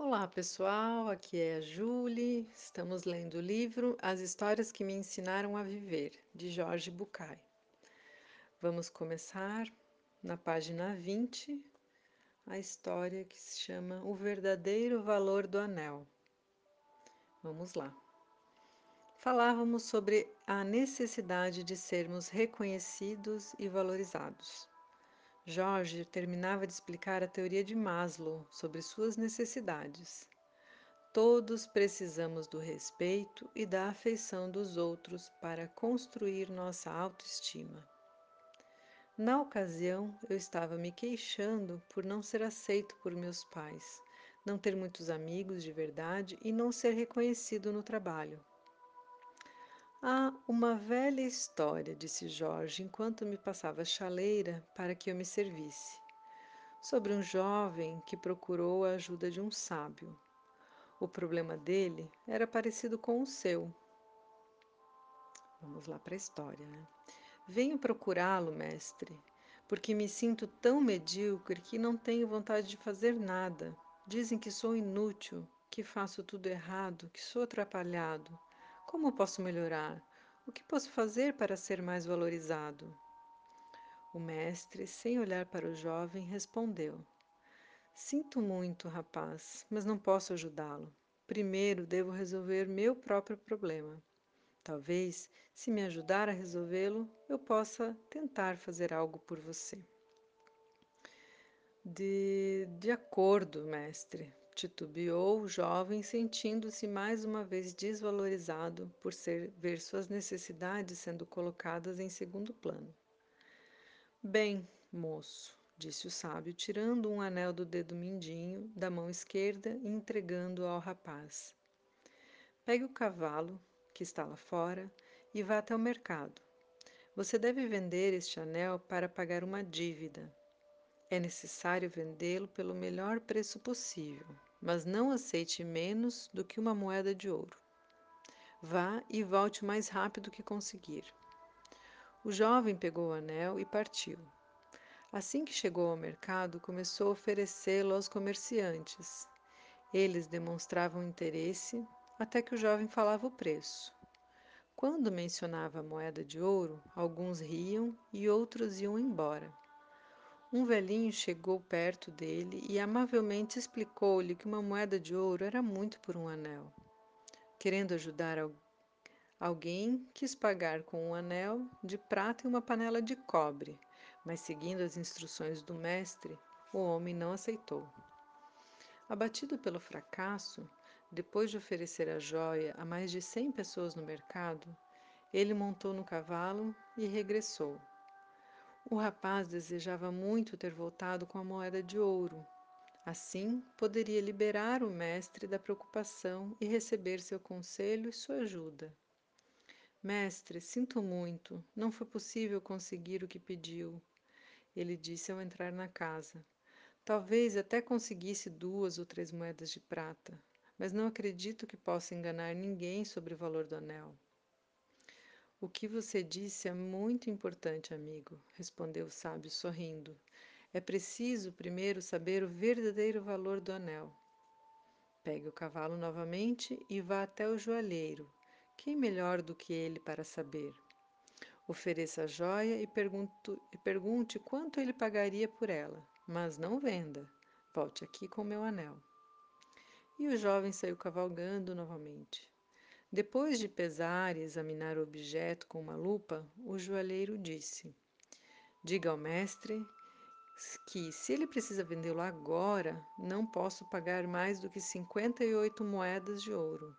Olá pessoal, aqui é a Julie. Estamos lendo o livro As Histórias que Me Ensinaram a Viver, de Jorge Bucay. Vamos começar na página 20, a história que se chama O Verdadeiro Valor do Anel. Vamos lá. Falávamos sobre a necessidade de sermos reconhecidos e valorizados. Jorge terminava de explicar a teoria de Maslow sobre suas necessidades. Todos precisamos do respeito e da afeição dos outros para construir nossa autoestima. Na ocasião, eu estava me queixando por não ser aceito por meus pais, não ter muitos amigos de verdade e não ser reconhecido no trabalho. Há uma velha história, disse Jorge enquanto me passava a chaleira para que eu me servisse, sobre um jovem que procurou a ajuda de um sábio. O problema dele era parecido com o seu. Vamos lá para a história, né? Venho procurá-lo, mestre, porque me sinto tão medíocre que não tenho vontade de fazer nada. Dizem que sou inútil, que faço tudo errado, que sou atrapalhado. Como posso melhorar? O que posso fazer para ser mais valorizado? O mestre, sem olhar para o jovem, respondeu: Sinto muito, rapaz, mas não posso ajudá-lo. Primeiro devo resolver meu próprio problema. Talvez, se me ajudar a resolvê-lo, eu possa tentar fazer algo por você. De, de acordo, mestre, titubeou o jovem, sentindo-se mais uma vez desvalorizado por ser, ver suas necessidades sendo colocadas em segundo plano. Bem, moço, disse o sábio, tirando um anel do dedo mindinho da mão esquerda e entregando-o ao rapaz. Pegue o cavalo, que está lá fora, e vá até o mercado. Você deve vender este anel para pagar uma dívida. É necessário vendê-lo pelo melhor preço possível mas não aceite menos do que uma moeda de ouro. Vá e volte o mais rápido que conseguir. O jovem pegou o anel e partiu. Assim que chegou ao mercado, começou a oferecê-lo aos comerciantes. Eles demonstravam interesse até que o jovem falava o preço. Quando mencionava a moeda de ouro, alguns riam e outros iam embora. Um velhinho chegou perto dele e amavelmente explicou-lhe que uma moeda de ouro era muito por um anel. Querendo ajudar alguém, quis pagar com um anel de prata e uma panela de cobre, mas seguindo as instruções do mestre, o homem não aceitou. Abatido pelo fracasso, depois de oferecer a joia a mais de cem pessoas no mercado, ele montou no cavalo e regressou. O rapaz desejava muito ter voltado com a moeda de ouro. Assim, poderia liberar o mestre da preocupação e receber seu conselho e sua ajuda. Mestre, sinto muito, não foi possível conseguir o que pediu, ele disse ao entrar na casa. Talvez até conseguisse duas ou três moedas de prata, mas não acredito que possa enganar ninguém sobre o valor do anel. O que você disse é muito importante, amigo, respondeu o sábio sorrindo. É preciso primeiro saber o verdadeiro valor do anel. Pegue o cavalo novamente e vá até o joalheiro. Quem melhor do que ele para saber? Ofereça a joia e, pergunto, pergunte quanto ele pagaria por ela, mas não venda. Volte aqui com meu anel. E o jovem saiu cavalgando novamente. Depois de pesar e examinar o objeto com uma lupa, o joalheiro disse: Diga ao mestre que, se ele precisa vendê-lo agora, não posso pagar mais do que cinquenta e oito moedas de ouro.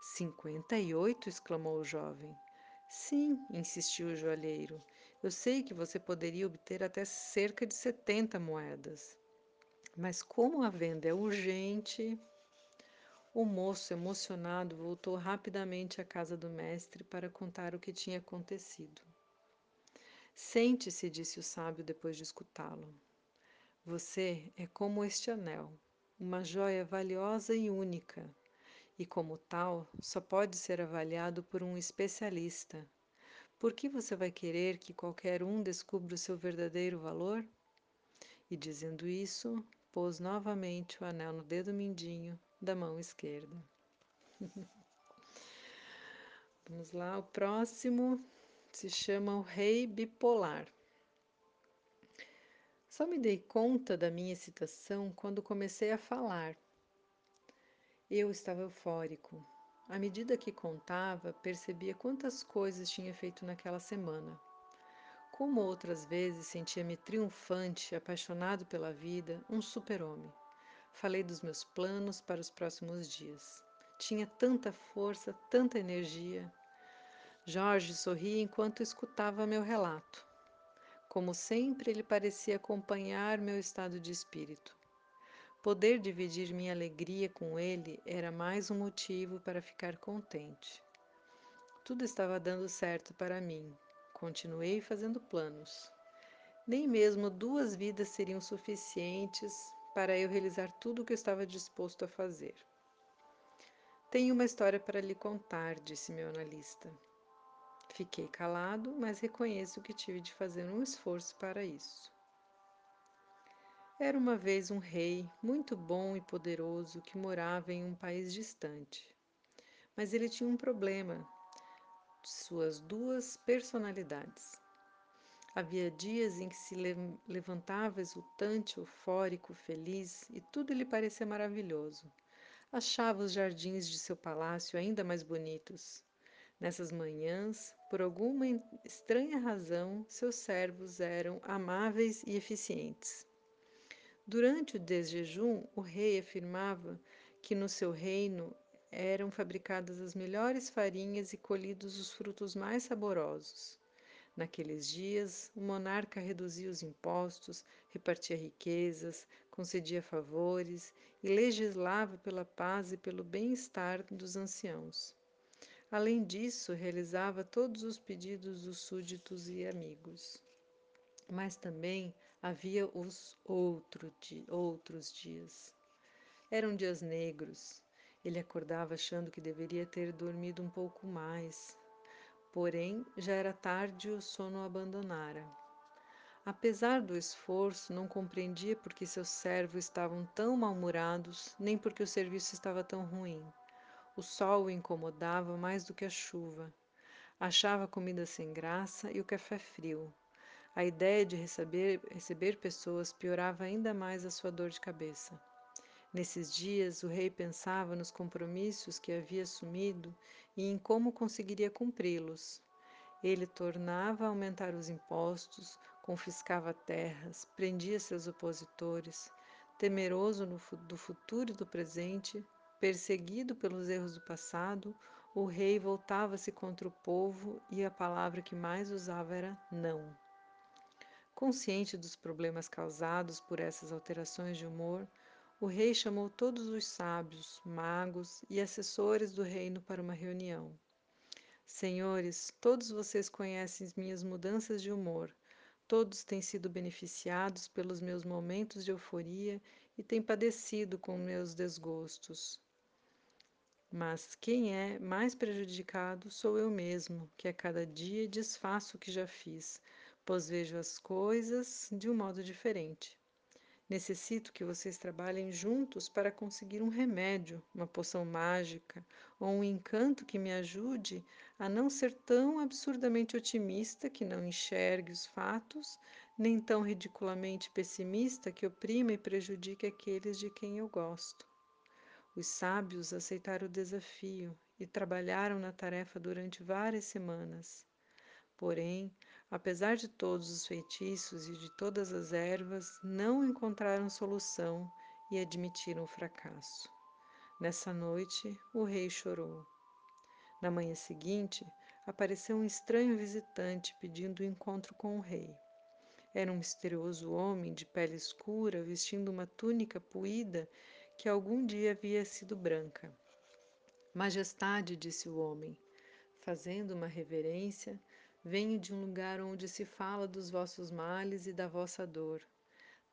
Cinquenta e oito? exclamou o jovem. Sim, insistiu o joalheiro. Eu sei que você poderia obter até cerca de setenta moedas. Mas como a venda é urgente. O moço, emocionado, voltou rapidamente à casa do mestre para contar o que tinha acontecido. Sente-se, disse o sábio depois de escutá-lo. Você é como este anel, uma joia valiosa e única, e como tal, só pode ser avaliado por um especialista. Por que você vai querer que qualquer um descubra o seu verdadeiro valor? E dizendo isso, pôs novamente o anel no dedo mindinho da mão esquerda. Vamos lá, o próximo se chama o Rei Bipolar. Só me dei conta da minha excitação quando comecei a falar. Eu estava eufórico. À medida que contava, percebia quantas coisas tinha feito naquela semana. Como outras vezes, sentia-me triunfante, apaixonado pela vida, um super-homem. Falei dos meus planos para os próximos dias. Tinha tanta força, tanta energia. Jorge sorria enquanto escutava meu relato. Como sempre, ele parecia acompanhar meu estado de espírito. Poder dividir minha alegria com ele era mais um motivo para ficar contente. Tudo estava dando certo para mim. Continuei fazendo planos. Nem mesmo duas vidas seriam suficientes para eu realizar tudo o que eu estava disposto a fazer. Tenho uma história para lhe contar, disse meu analista. Fiquei calado, mas reconheço que tive de fazer um esforço para isso. Era uma vez um rei muito bom e poderoso que morava em um país distante. Mas ele tinha um problema: suas duas personalidades. Havia dias em que se levantava exultante, eufórico, feliz e tudo lhe parecia maravilhoso. Achava os jardins de seu palácio ainda mais bonitos. Nessas manhãs, por alguma estranha razão, seus servos eram amáveis e eficientes. Durante o desjejum, o rei afirmava que no seu reino eram fabricadas as melhores farinhas e colhidos os frutos mais saborosos. Naqueles dias, o monarca reduzia os impostos, repartia riquezas, concedia favores e legislava pela paz e pelo bem-estar dos anciãos. Além disso, realizava todos os pedidos dos súditos e amigos. Mas também havia os outro di outros dias. Eram dias negros. Ele acordava achando que deveria ter dormido um pouco mais. Porém, já era tarde e o sono o abandonara. Apesar do esforço, não compreendia por que seus servos estavam tão mal-humorados, nem porque o serviço estava tão ruim. O sol o incomodava mais do que a chuva. Achava a comida sem graça e o café frio. A ideia de receber, receber pessoas piorava ainda mais a sua dor de cabeça. Nesses dias, o rei pensava nos compromissos que havia assumido e em como conseguiria cumpri-los. Ele tornava a aumentar os impostos, confiscava terras, prendia seus opositores. Temeroso do futuro e do presente, perseguido pelos erros do passado, o rei voltava-se contra o povo e a palavra que mais usava era não. Consciente dos problemas causados por essas alterações de humor, o rei chamou todos os sábios, magos e assessores do reino para uma reunião. Senhores, todos vocês conhecem minhas mudanças de humor. Todos têm sido beneficiados pelos meus momentos de euforia e têm padecido com meus desgostos. Mas quem é mais prejudicado sou eu mesmo, que a cada dia desfaço o que já fiz, pois vejo as coisas de um modo diferente. Necessito que vocês trabalhem juntos para conseguir um remédio, uma poção mágica ou um encanto que me ajude a não ser tão absurdamente otimista que não enxergue os fatos, nem tão ridiculamente pessimista que oprima e prejudique aqueles de quem eu gosto. Os sábios aceitaram o desafio e trabalharam na tarefa durante várias semanas. Porém, apesar de todos os feitiços e de todas as ervas, não encontraram solução e admitiram o fracasso. Nessa noite, o rei chorou. Na manhã seguinte, apareceu um estranho visitante pedindo o um encontro com o rei. Era um misterioso homem de pele escura, vestindo uma túnica puída que algum dia havia sido branca. Majestade, disse o homem, fazendo uma reverência, Venho de um lugar onde se fala dos vossos males e da vossa dor.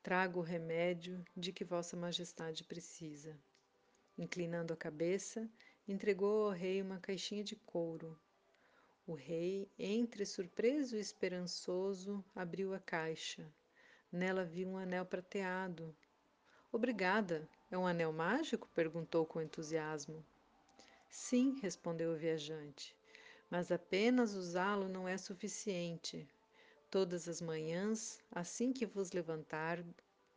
Trago o remédio de que Vossa Majestade precisa. Inclinando a cabeça, entregou ao rei uma caixinha de couro. O rei, entre surpreso e esperançoso, abriu a caixa. Nela viu um anel prateado. Obrigada. É um anel mágico? perguntou com entusiasmo. Sim, respondeu o viajante, mas apenas usá-lo não é suficiente. Todas as manhãs, assim que vos levantar,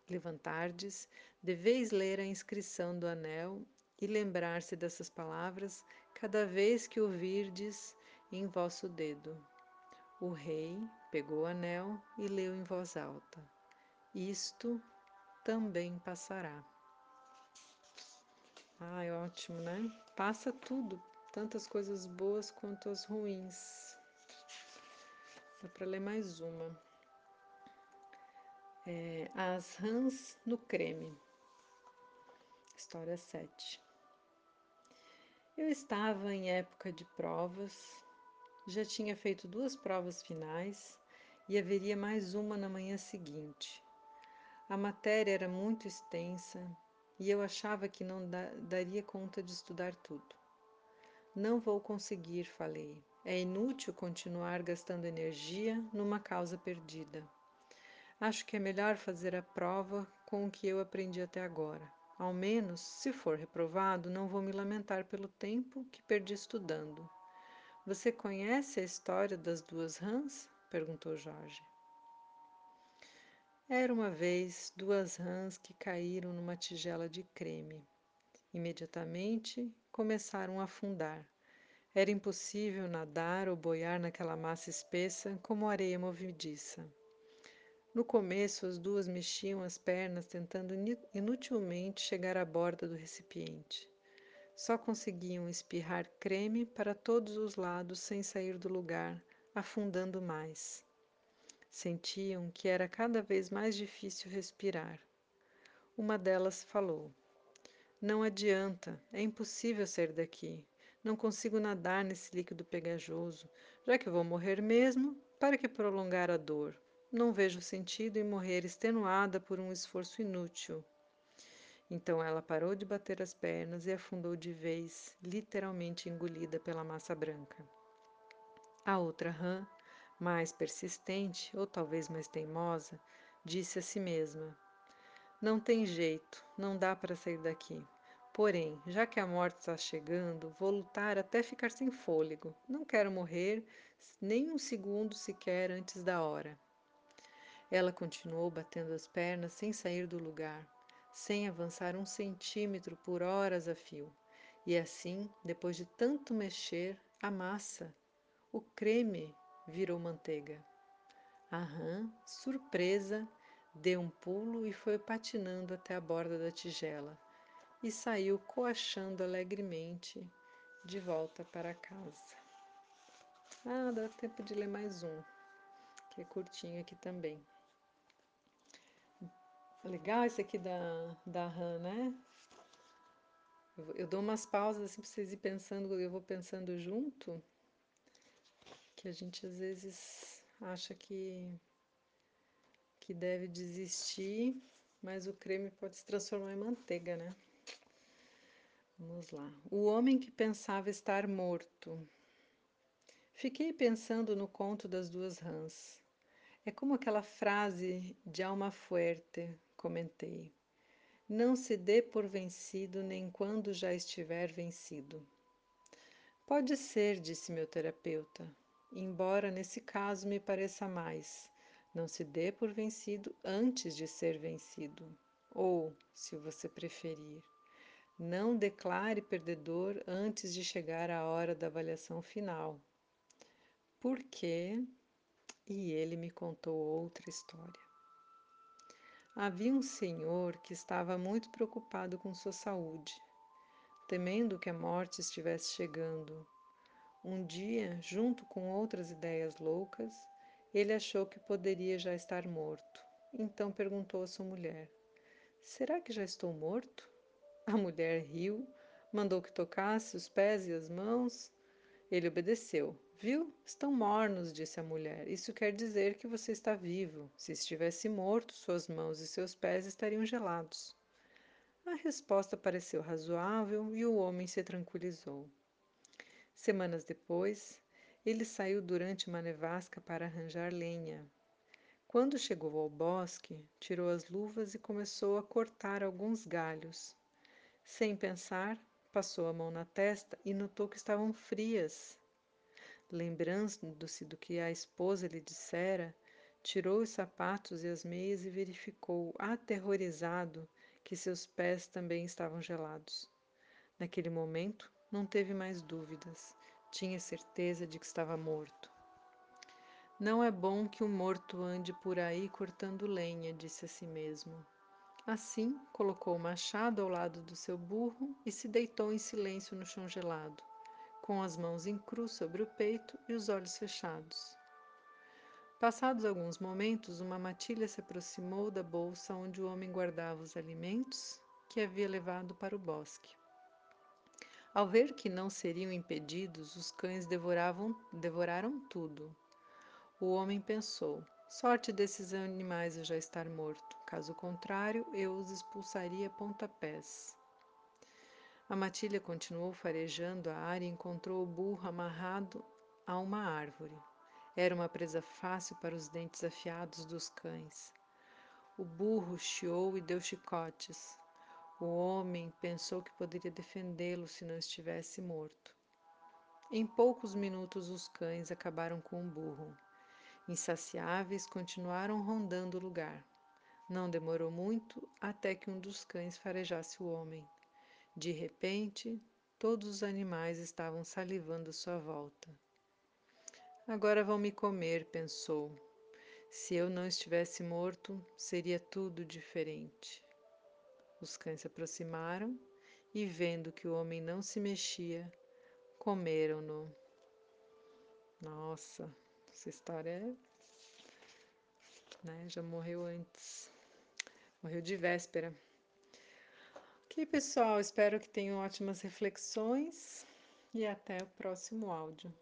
levantardes, deveis ler a inscrição do anel e lembrar-se dessas palavras cada vez que o virdes em vosso dedo. O rei pegou o anel e leu em voz alta: Isto também passará. Ai, ótimo, né? Passa tudo, tantas coisas boas quanto as ruins. Dá para ler mais uma. É, as rãs no creme. História 7. Eu estava em época de provas, já tinha feito duas provas finais e haveria mais uma na manhã seguinte. A matéria era muito extensa e eu achava que não da daria conta de estudar tudo. Não vou conseguir, falei. É inútil continuar gastando energia numa causa perdida. Acho que é melhor fazer a prova com o que eu aprendi até agora. Ao menos, se for reprovado, não vou me lamentar pelo tempo que perdi estudando. Você conhece a história das duas rãs? perguntou Jorge. Era uma vez duas rãs que caíram numa tigela de creme. Imediatamente começaram a afundar. Era impossível nadar ou boiar naquela massa espessa como areia movediça. No começo, as duas mexiam as pernas tentando inutilmente chegar à borda do recipiente. Só conseguiam espirrar creme para todos os lados sem sair do lugar, afundando mais. Sentiam que era cada vez mais difícil respirar. Uma delas falou: Não adianta, é impossível sair daqui. Não consigo nadar nesse líquido pegajoso. Já que vou morrer mesmo, para que prolongar a dor? Não vejo sentido em morrer extenuada por um esforço inútil. Então ela parou de bater as pernas e afundou de vez, literalmente engolida pela massa branca. A outra rã mais persistente, ou talvez mais teimosa, disse a si mesma: Não tem jeito, não dá para sair daqui. Porém, já que a morte está chegando, vou lutar até ficar sem fôlego. Não quero morrer nem um segundo sequer antes da hora. Ela continuou batendo as pernas sem sair do lugar, sem avançar um centímetro por horas a fio. E assim, depois de tanto mexer, a massa, o creme, virou manteiga. A rã, surpresa, deu um pulo e foi patinando até a borda da tigela e saiu coachando alegremente de volta para casa. Ah, dá tempo de ler mais um, que é curtinho aqui também. Legal esse aqui da, da rã, né? Eu, eu dou umas pausas assim para vocês ir pensando, eu vou pensando junto que a gente às vezes acha que, que deve desistir, mas o creme pode se transformar em manteiga, né? Vamos lá. O homem que pensava estar morto. Fiquei pensando no conto das duas rãs. É como aquela frase de Alma Fuerte, comentei. Não se dê por vencido nem quando já estiver vencido. Pode ser, disse meu terapeuta, embora nesse caso me pareça mais. Não se dê por vencido antes de ser vencido. Ou, se você preferir, não declare perdedor antes de chegar a hora da avaliação final. Por quê? E ele me contou outra história. Havia um senhor que estava muito preocupado com sua saúde, temendo que a morte estivesse chegando um dia, junto com outras ideias loucas, ele achou que poderia já estar morto. Então perguntou à sua mulher: Será que já estou morto? A mulher riu, mandou que tocasse os pés e as mãos. Ele obedeceu. Viu? Estão mornos, disse a mulher. Isso quer dizer que você está vivo. Se estivesse morto, suas mãos e seus pés estariam gelados. A resposta pareceu razoável e o homem se tranquilizou. Semanas depois, ele saiu durante uma nevasca para arranjar lenha. Quando chegou ao bosque, tirou as luvas e começou a cortar alguns galhos. Sem pensar, passou a mão na testa e notou que estavam frias. Lembrando-se do que a esposa lhe dissera, tirou os sapatos e as meias e verificou, aterrorizado, que seus pés também estavam gelados. Naquele momento, não teve mais dúvidas. Tinha certeza de que estava morto. Não é bom que um morto ande por aí cortando lenha, disse a si mesmo. Assim, colocou o machado ao lado do seu burro e se deitou em silêncio no chão gelado, com as mãos em cruz sobre o peito e os olhos fechados. Passados alguns momentos, uma matilha se aproximou da bolsa onde o homem guardava os alimentos que havia levado para o bosque. Ao ver que não seriam impedidos, os cães devoravam, devoraram tudo, o homem pensou: sorte desses animais eu já estar morto, caso contrário, eu os expulsaria a pontapés. A matilha continuou farejando a área e encontrou o burro amarrado a uma árvore. Era uma presa fácil para os dentes afiados dos cães. O burro chiou e deu chicotes. O homem pensou que poderia defendê-lo se não estivesse morto. Em poucos minutos, os cães acabaram com o burro. Insaciáveis, continuaram rondando o lugar. Não demorou muito até que um dos cães farejasse o homem. De repente, todos os animais estavam salivando à sua volta. Agora vão me comer, pensou. Se eu não estivesse morto, seria tudo diferente. Os cães se aproximaram e, vendo que o homem não se mexia, comeram-no. Nossa, essa história é, né, já morreu antes. Morreu de véspera. Ok, pessoal, espero que tenham ótimas reflexões e até o próximo áudio.